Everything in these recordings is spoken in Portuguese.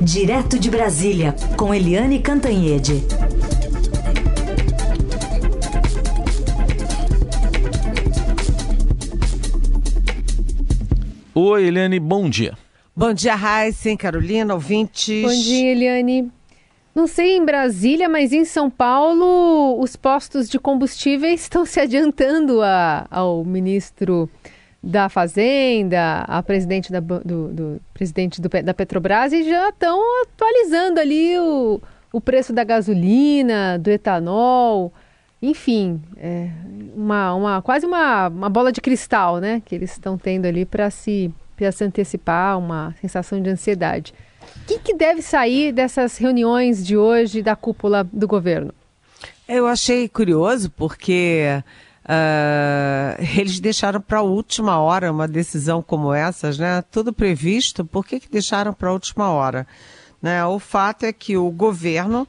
Direto de Brasília, com Eliane Cantanhede. Oi, Eliane, bom dia. Bom dia, Raíssen, Carolina, ouvintes. Bom dia, Eliane. Não sei em Brasília, mas em São Paulo, os postos de combustíveis estão se adiantando a, ao ministro da Fazenda, a presidente da, do, do presidente do, da Petrobras e já estão atualizando ali o, o preço da gasolina, do etanol, enfim, é uma, uma, quase uma, uma bola de cristal, né, que eles estão tendo ali para se, se antecipar, uma sensação de ansiedade. O que, que deve sair dessas reuniões de hoje da cúpula do governo? Eu achei curioso porque uh, eles deixaram para a última hora uma decisão como essas, né? Tudo previsto, por que, que deixaram para a última hora? Né? O fato é que o governo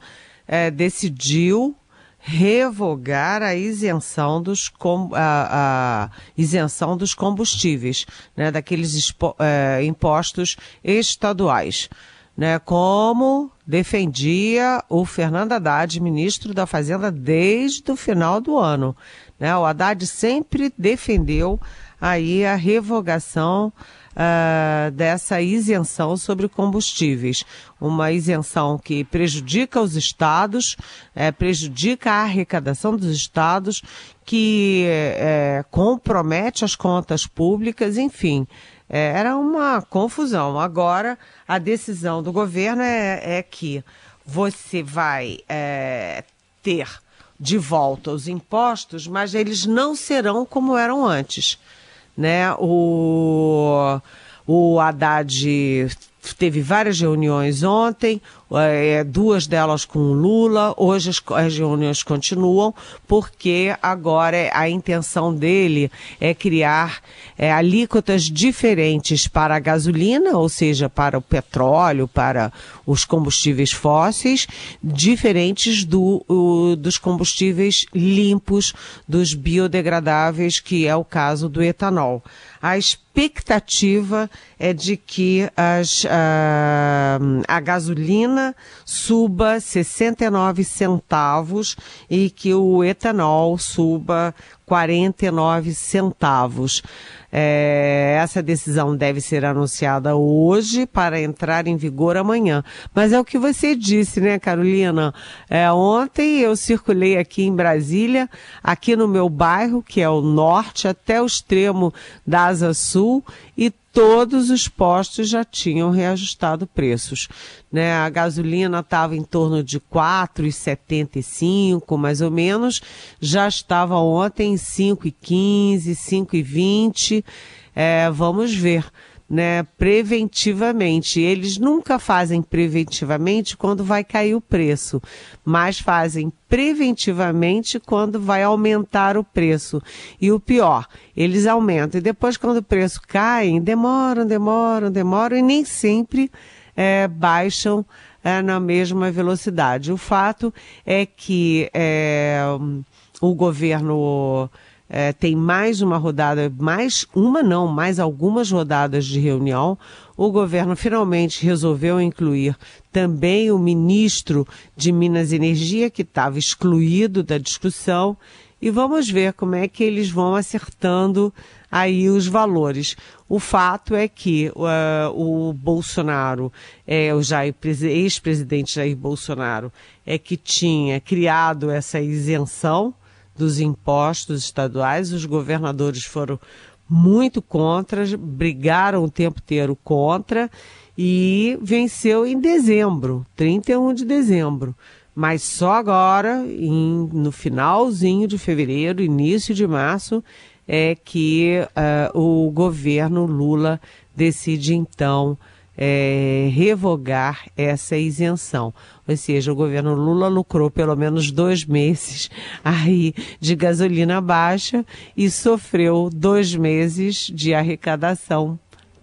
eh, decidiu revogar a isenção dos, com, a, a isenção dos combustíveis, né, daqueles expo, é, impostos estaduais, né, como defendia o Fernando Haddad, ministro da Fazenda, desde o final do ano. Né, o Haddad sempre defendeu aí a revogação uh, dessa isenção sobre combustíveis. Uma isenção que prejudica os estados, é, prejudica a arrecadação dos estados, que é, compromete as contas públicas, enfim. É, era uma confusão. Agora, a decisão do governo é, é que você vai ter de volta os impostos, mas eles não serão como eram antes né? O, o Haddad teve várias reuniões ontem, é, duas delas com Lula. Hoje as, as, reuniões continuam, porque agora a intenção dele é criar é, alíquotas diferentes para a gasolina, ou seja, para o petróleo, para os combustíveis fósseis, diferentes do, o, dos combustíveis limpos, dos biodegradáveis, que é o caso do etanol. A expectativa é de que as, a, a gasolina suba 69 centavos e que o etanol suba 49 centavos. É, essa decisão deve ser anunciada hoje para entrar em vigor amanhã. Mas é o que você disse, né, Carolina? É, ontem eu circulei aqui em Brasília, aqui no meu bairro, que é o norte, até o extremo da Asa Sul, e todos os postos já tinham reajustado preços. Né? A gasolina estava em torno de 4,75 mais ou menos, já estava ontem em 5,15, 5,20. É, vamos ver né, preventivamente. Eles nunca fazem preventivamente quando vai cair o preço, mas fazem preventivamente quando vai aumentar o preço. E o pior, eles aumentam. E depois, quando o preço cai, demoram, demoram, demoram e nem sempre é, baixam é, na mesma velocidade. O fato é que é, o governo é, tem mais uma rodada, mais uma não, mais algumas rodadas de reunião. O governo finalmente resolveu incluir também o ministro de Minas e Energia, que estava excluído da discussão, e vamos ver como é que eles vão acertando aí os valores. O fato é que uh, o Bolsonaro, é, o ex-presidente Jair Bolsonaro, é que tinha criado essa isenção dos impostos estaduais. Os governadores foram muito contra, brigaram o tempo inteiro contra e venceu em dezembro, 31 de dezembro. Mas só agora, em, no finalzinho de fevereiro, início de março, é que uh, o governo Lula decide então é, revogar essa isenção. Ou seja, o governo Lula lucrou pelo menos dois meses aí de gasolina baixa e sofreu dois meses de arrecadação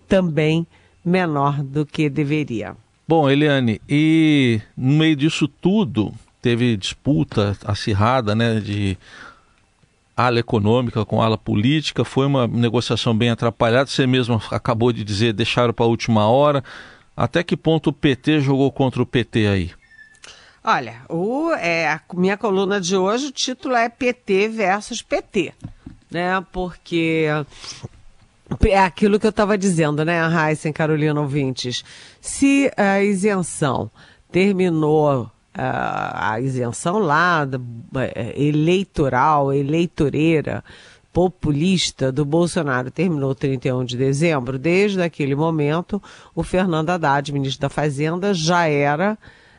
também menor do que deveria. Bom, Eliane, e no meio disso tudo teve disputa acirrada, né, de ala econômica com ala política, foi uma negociação bem atrapalhada. Você mesmo acabou de dizer, deixaram para a última hora. Até que ponto o PT jogou contra o PT aí? Olha, o, é, a minha coluna de hoje, o título é PT versus PT, né? Porque é aquilo que eu estava dizendo, né, e Carolina ouvintes. Se a isenção terminou a isenção lá é, eleitoral, eleitoreira, populista do Bolsonaro terminou 31 de dezembro, desde aquele momento, o Fernando Haddad, ministro da Fazenda, já era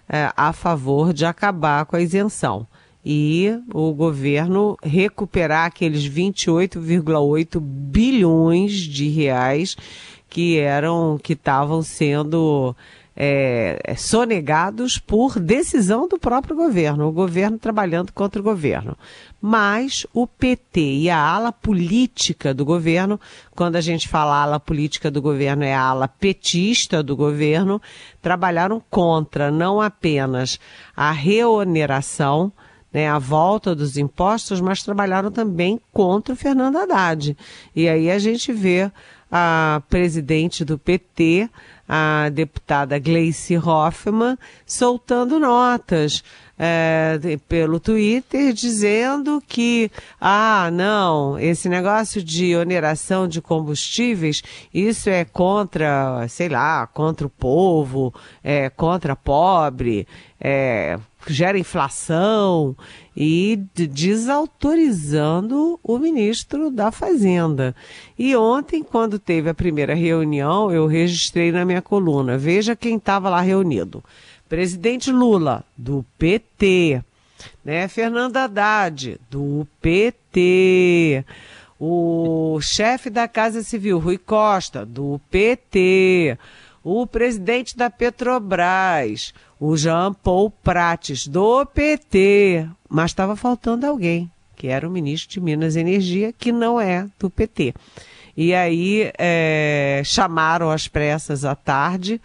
é, a favor de acabar com a isenção. E o governo recuperar aqueles 28,8 bilhões de reais que eram, que estavam sendo é, é, sonegados por decisão do próprio governo, o governo trabalhando contra o governo. Mas o PT e a ala política do governo, quando a gente fala ala política do governo, é a ala petista do governo, trabalharam contra não apenas a reoneração, né, a volta dos impostos, mas trabalharam também contra o Fernando Haddad. E aí a gente vê a presidente do PT, a deputada Gleice Hoffmann, soltando notas é, pelo Twitter dizendo que, ah, não, esse negócio de oneração de combustíveis, isso é contra, sei lá, contra o povo, é contra pobre, é, gera inflação e desautorizando o ministro da Fazenda. E ontem, quando teve a primeira reunião, eu registrei na minha coluna. Veja quem estava lá reunido. Presidente Lula, do PT. Né? Fernando Haddad, do PT. O chefe da Casa Civil, Rui Costa, do PT. O presidente da Petrobras, o Jean Paul Prates, do PT. Mas estava faltando alguém, que era o ministro de Minas e Energia, que não é do PT. E aí é, chamaram às pressas à tarde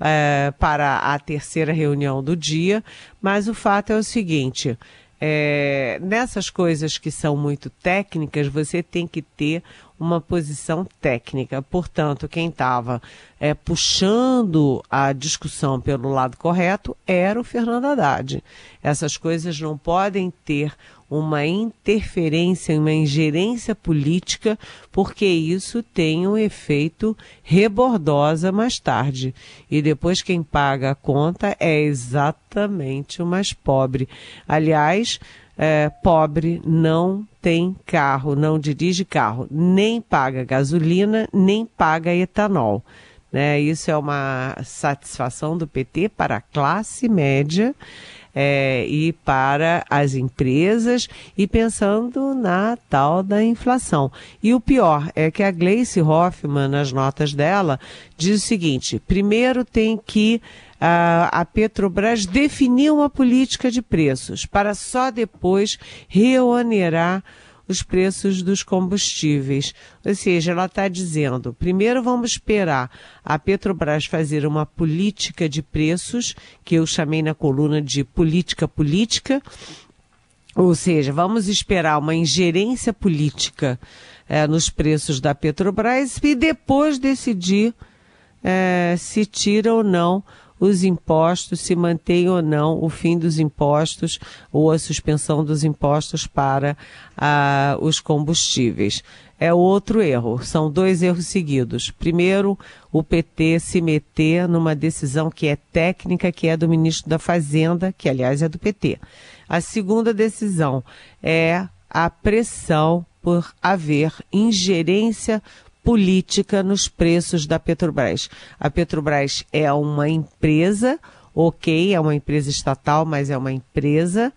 é, para a terceira reunião do dia, mas o fato é o seguinte: é, nessas coisas que são muito técnicas, você tem que ter uma posição técnica. Portanto, quem estava é, puxando a discussão pelo lado correto era o Fernando Haddad. Essas coisas não podem ter uma interferência, uma ingerência política, porque isso tem um efeito rebordosa mais tarde. E depois quem paga a conta é exatamente o mais pobre. Aliás, é, pobre não tem carro, não dirige carro, nem paga gasolina, nem paga etanol. Né? Isso é uma satisfação do PT para a classe média é, e para as empresas e pensando na tal da inflação. E o pior é que a Gleice Hoffmann, nas notas dela, diz o seguinte: primeiro tem que a, Petrobras definir uma política de preços para só depois reonerar os preços dos combustíveis. Ou seja, ela está dizendo: primeiro vamos esperar a Petrobras fazer uma política de preços, que eu chamei na coluna de política política. Ou seja, vamos esperar uma ingerência política é, nos preços da Petrobras e depois decidir é, se tira ou não os impostos, se mantém ou não o fim dos impostos ou a suspensão dos impostos para ah, os combustíveis. É outro erro, são dois erros seguidos. Primeiro, o PT se meter numa decisão que é técnica, que é do ministro da Fazenda, que aliás é do PT. A segunda decisão é a pressão por haver ingerência política nos preços da Petrobras. A Petrobras é uma empresa, ok, é uma empresa estatal, mas é uma empresa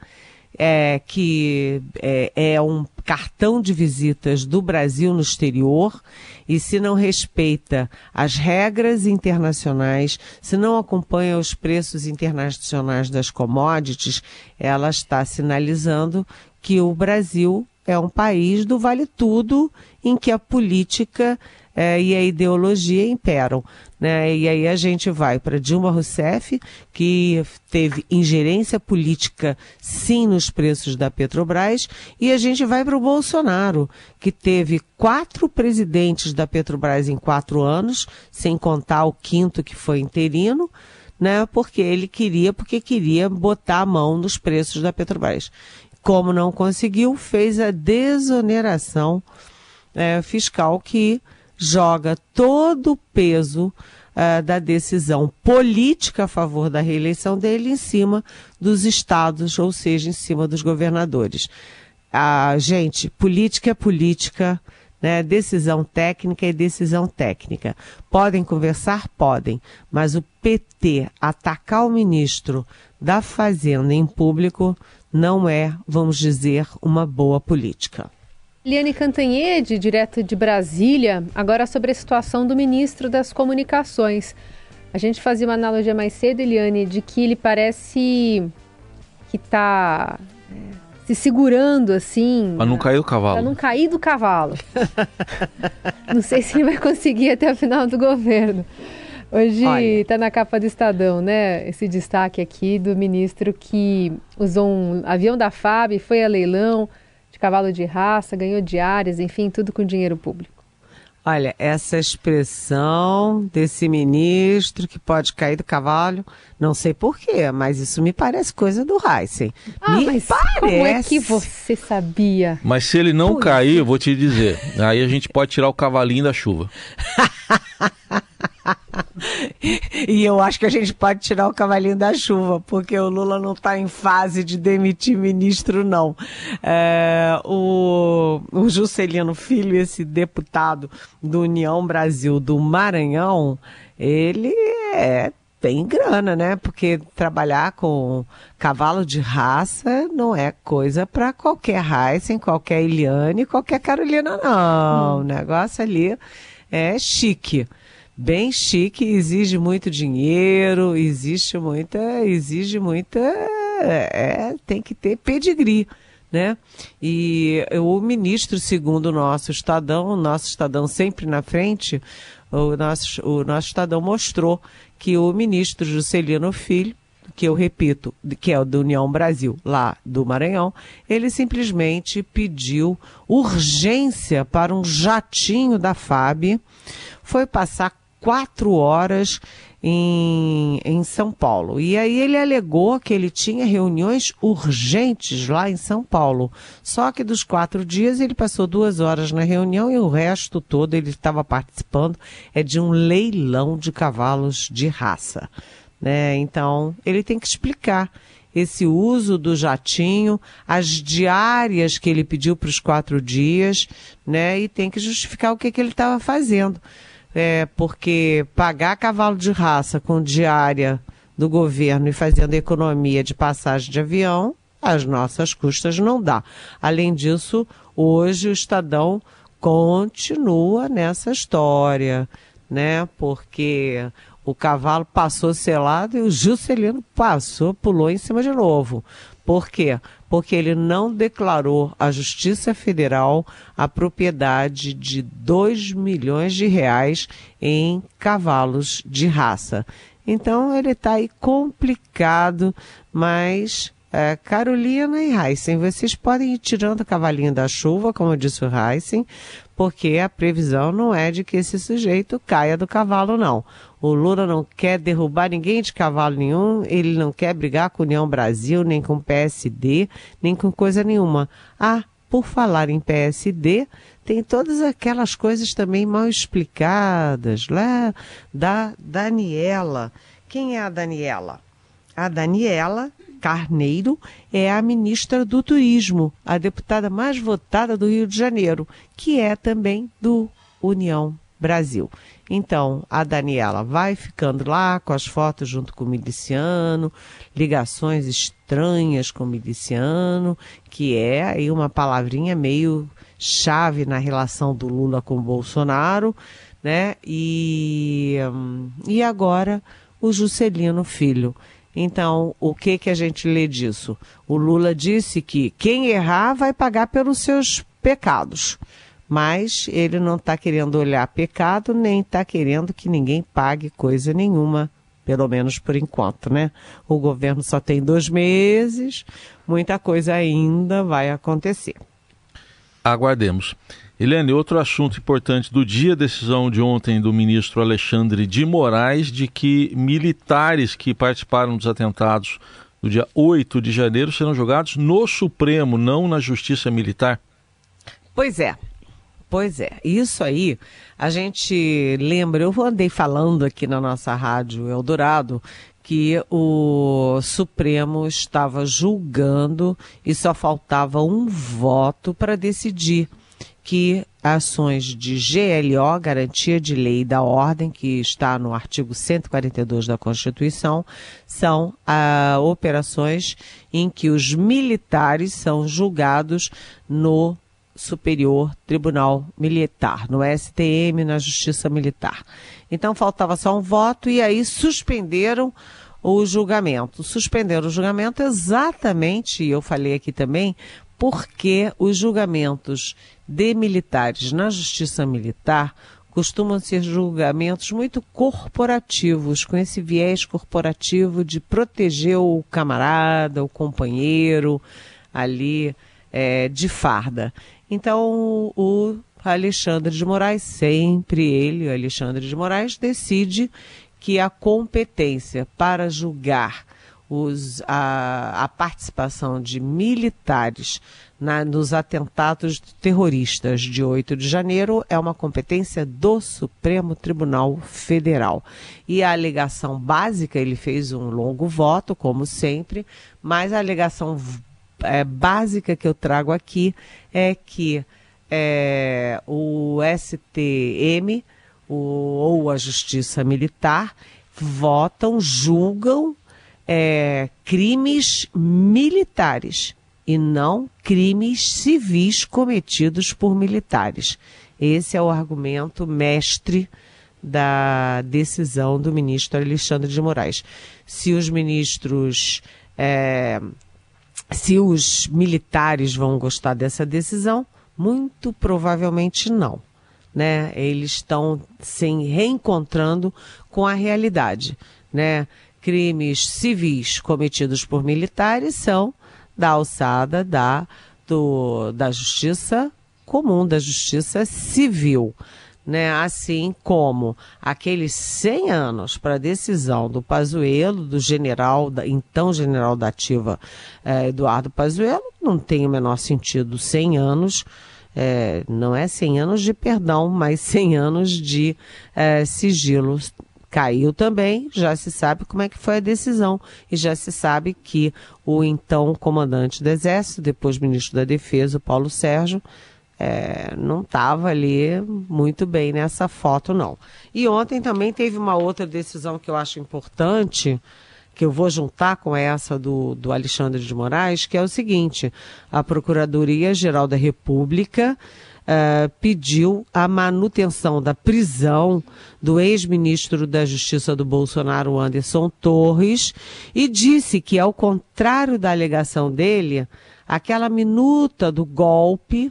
é, que é, é um cartão de visitas do Brasil no exterior e se não respeita as regras internacionais, se não acompanha os preços internacionais das commodities, ela está sinalizando que o Brasil é um país do vale tudo em que a política é, e a ideologia imperam. Né? E aí a gente vai para Dilma Rousseff, que teve ingerência política sim nos preços da Petrobras, e a gente vai para o Bolsonaro, que teve quatro presidentes da Petrobras em quatro anos, sem contar o quinto que foi interino, né? Porque ele queria, porque queria botar a mão nos preços da Petrobras. Como não conseguiu, fez a desoneração é, fiscal que joga todo o peso uh, da decisão política a favor da reeleição dele em cima dos estados, ou seja, em cima dos governadores. Ah, gente, política é política, né? Decisão técnica é decisão técnica. Podem conversar? Podem. Mas o PT atacar o ministro da Fazenda em público não é, vamos dizer, uma boa política. Liane Cantanhede, direto de Brasília, agora sobre a situação do ministro das Comunicações. A gente fazia uma analogia mais cedo, Eliane, de que ele parece que está é, se segurando assim. Para não cair do cavalo. Para não cair do cavalo. não sei se ele vai conseguir até o final do governo. Hoje está na capa do Estadão, né? Esse destaque aqui do ministro que usou um avião da FAB, foi a leilão de cavalo de raça, ganhou diárias, enfim, tudo com dinheiro público. Olha, essa expressão desse ministro que pode cair do cavalo, não sei porquê, mas isso me parece coisa do Heisen. Ah, me mas parece. como é que você sabia? Mas se ele não cair, eu vou te dizer, aí a gente pode tirar o cavalinho da chuva. e eu acho que a gente pode tirar o cavalinho da chuva, porque o Lula não está em fase de demitir ministro, não. É, o, o Juscelino Filho, esse deputado do União Brasil do Maranhão, ele é tem grana, né? Porque trabalhar com cavalo de raça não é coisa para qualquer raça, qualquer Eliane, qualquer Carolina, não. Hum. O negócio ali é chique bem chique, exige muito dinheiro, existe muita, exige muita, é, tem que ter pedigree, né? E o ministro, segundo o nosso Estadão, o nosso Estadão sempre na frente, o nosso, o nosso Estadão mostrou que o ministro Juscelino Filho, que eu repito, que é o da União Brasil, lá do Maranhão, ele simplesmente pediu urgência para um jatinho da FAB, foi passar quatro horas em, em São Paulo. E aí ele alegou que ele tinha reuniões urgentes lá em São Paulo. Só que dos quatro dias ele passou duas horas na reunião e o resto todo ele estava participando é de um leilão de cavalos de raça. Né? Então ele tem que explicar esse uso do jatinho, as diárias que ele pediu para os quatro dias, né? E tem que justificar o que, que ele estava fazendo é, porque pagar cavalo de raça com diária do governo e fazendo economia de passagem de avião, as nossas custas não dá. Além disso, hoje o Estadão continua nessa história, né? Porque o cavalo passou selado e o Juscelino passou, pulou em cima de novo. Por quê? Porque ele não declarou à Justiça Federal a propriedade de 2 milhões de reais em cavalos de raça. Então ele está aí complicado, mas é, Carolina e Heisen, vocês podem ir tirando o cavalinho da chuva, como disse o Heisen, porque a previsão não é de que esse sujeito caia do cavalo, não. O Lula não quer derrubar ninguém de cavalo nenhum, ele não quer brigar com União Brasil, nem com PSD, nem com coisa nenhuma. Ah, por falar em PSD, tem todas aquelas coisas também mal explicadas lá da Daniela. Quem é a Daniela? A Daniela Carneiro é a ministra do Turismo, a deputada mais votada do Rio de Janeiro, que é também do União Brasil. Então, a Daniela vai ficando lá com as fotos junto com o miliciano, ligações estranhas com o miliciano, que é aí uma palavrinha meio chave na relação do Lula com o Bolsonaro, né? E, hum, e agora o Juscelino Filho. Então, o que que a gente lê disso? O Lula disse que quem errar vai pagar pelos seus pecados. Mas ele não está querendo olhar pecado, nem está querendo que ninguém pague coisa nenhuma, pelo menos por enquanto, né? O governo só tem dois meses, muita coisa ainda vai acontecer. Aguardemos. Eliane, outro assunto importante do dia, decisão de ontem do ministro Alexandre de Moraes de que militares que participaram dos atentados do dia 8 de janeiro serão julgados no Supremo, não na Justiça Militar. Pois é. Pois é, isso aí a gente lembra, eu andei falando aqui na nossa rádio Eldorado que o Supremo estava julgando e só faltava um voto para decidir que ações de GLO, Garantia de Lei da Ordem, que está no artigo 142 da Constituição, são ah, operações em que os militares são julgados no Superior Tribunal Militar, no STM, na Justiça Militar. Então faltava só um voto e aí suspenderam o julgamento. Suspenderam o julgamento exatamente, e eu falei aqui também, porque os julgamentos de militares na justiça militar costumam ser julgamentos muito corporativos, com esse viés corporativo de proteger o camarada, o companheiro ali é, de farda. Então, o Alexandre de Moraes, sempre ele, o Alexandre de Moraes, decide que a competência para julgar os, a, a participação de militares na, nos atentados terroristas de 8 de janeiro é uma competência do Supremo Tribunal Federal. E a alegação básica, ele fez um longo voto, como sempre, mas a alegação é, básica que eu trago aqui é que é, o STM o, ou a Justiça Militar votam, julgam é, crimes militares e não crimes civis cometidos por militares. Esse é o argumento mestre da decisão do ministro Alexandre de Moraes. Se os ministros, é, se os militares vão gostar dessa decisão, muito provavelmente não. Né? Eles estão se reencontrando com a realidade. Né? crimes civis cometidos por militares são da alçada da, do, da justiça comum, da justiça civil. Né? Assim como aqueles 100 anos para a decisão do Pazuello, do general, da, então general da ativa eh, Eduardo Pazuello, não tem o menor sentido. 100 anos, eh, não é 100 anos de perdão, mas 100 anos de eh, sigilo. Caiu também, já se sabe como é que foi a decisão. E já se sabe que o então comandante do Exército, depois ministro da Defesa, Paulo Sérgio, é, não estava ali muito bem nessa foto, não. E ontem também teve uma outra decisão que eu acho importante, que eu vou juntar com essa do, do Alexandre de Moraes, que é o seguinte: a Procuradoria-Geral da República uh, pediu a manutenção da prisão do ex-ministro da Justiça do Bolsonaro, Anderson Torres, e disse que, ao contrário da alegação dele, aquela minuta do golpe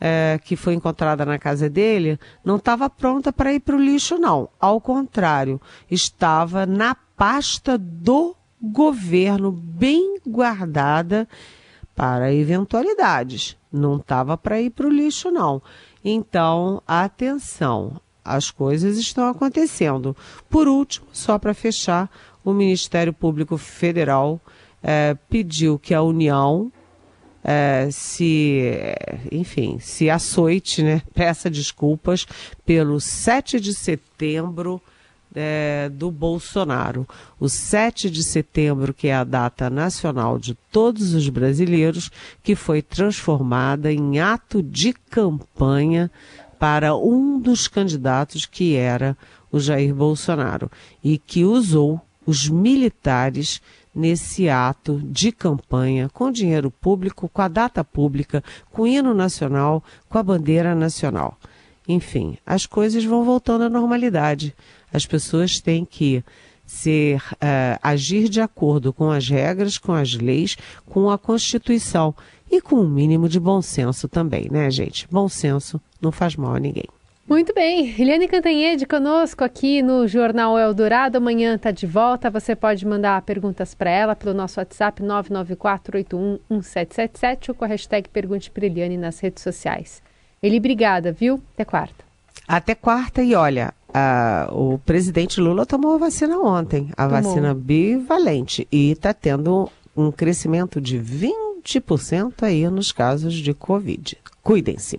é, que foi encontrada na casa dele não estava pronta para ir para o lixo, não. Ao contrário, estava na pasta do governo, bem guardada para eventualidades. Não estava para ir para o lixo, não. Então, atenção, as coisas estão acontecendo. Por último, só para fechar, o Ministério Público Federal é, pediu que a União é, se, enfim, se açoite, né? Peça desculpas pelo 7 de setembro é, do Bolsonaro. O 7 de setembro, que é a data nacional de todos os brasileiros, que foi transformada em ato de campanha para um dos candidatos que era o Jair Bolsonaro e que usou os militares nesse ato de campanha com dinheiro público, com a data pública, com o hino nacional, com a bandeira nacional. Enfim, as coisas vão voltando à normalidade. As pessoas têm que ser uh, agir de acordo com as regras, com as leis, com a Constituição e com um mínimo de bom senso também, né, gente? Bom senso não faz mal a ninguém. Muito bem, Eliane Cantanhede conosco aqui no Jornal Eldorado. Amanhã está de volta. Você pode mandar perguntas para ela pelo nosso WhatsApp 994811777 ou com a hashtag Pergunte para Eliane nas redes sociais. Eli, obrigada, viu? Até quarta. Até quarta e olha, o presidente Lula tomou a vacina ontem, a tomou. vacina bivalente, e está tendo um crescimento de 20% aí nos casos de Covid. Cuidem-se.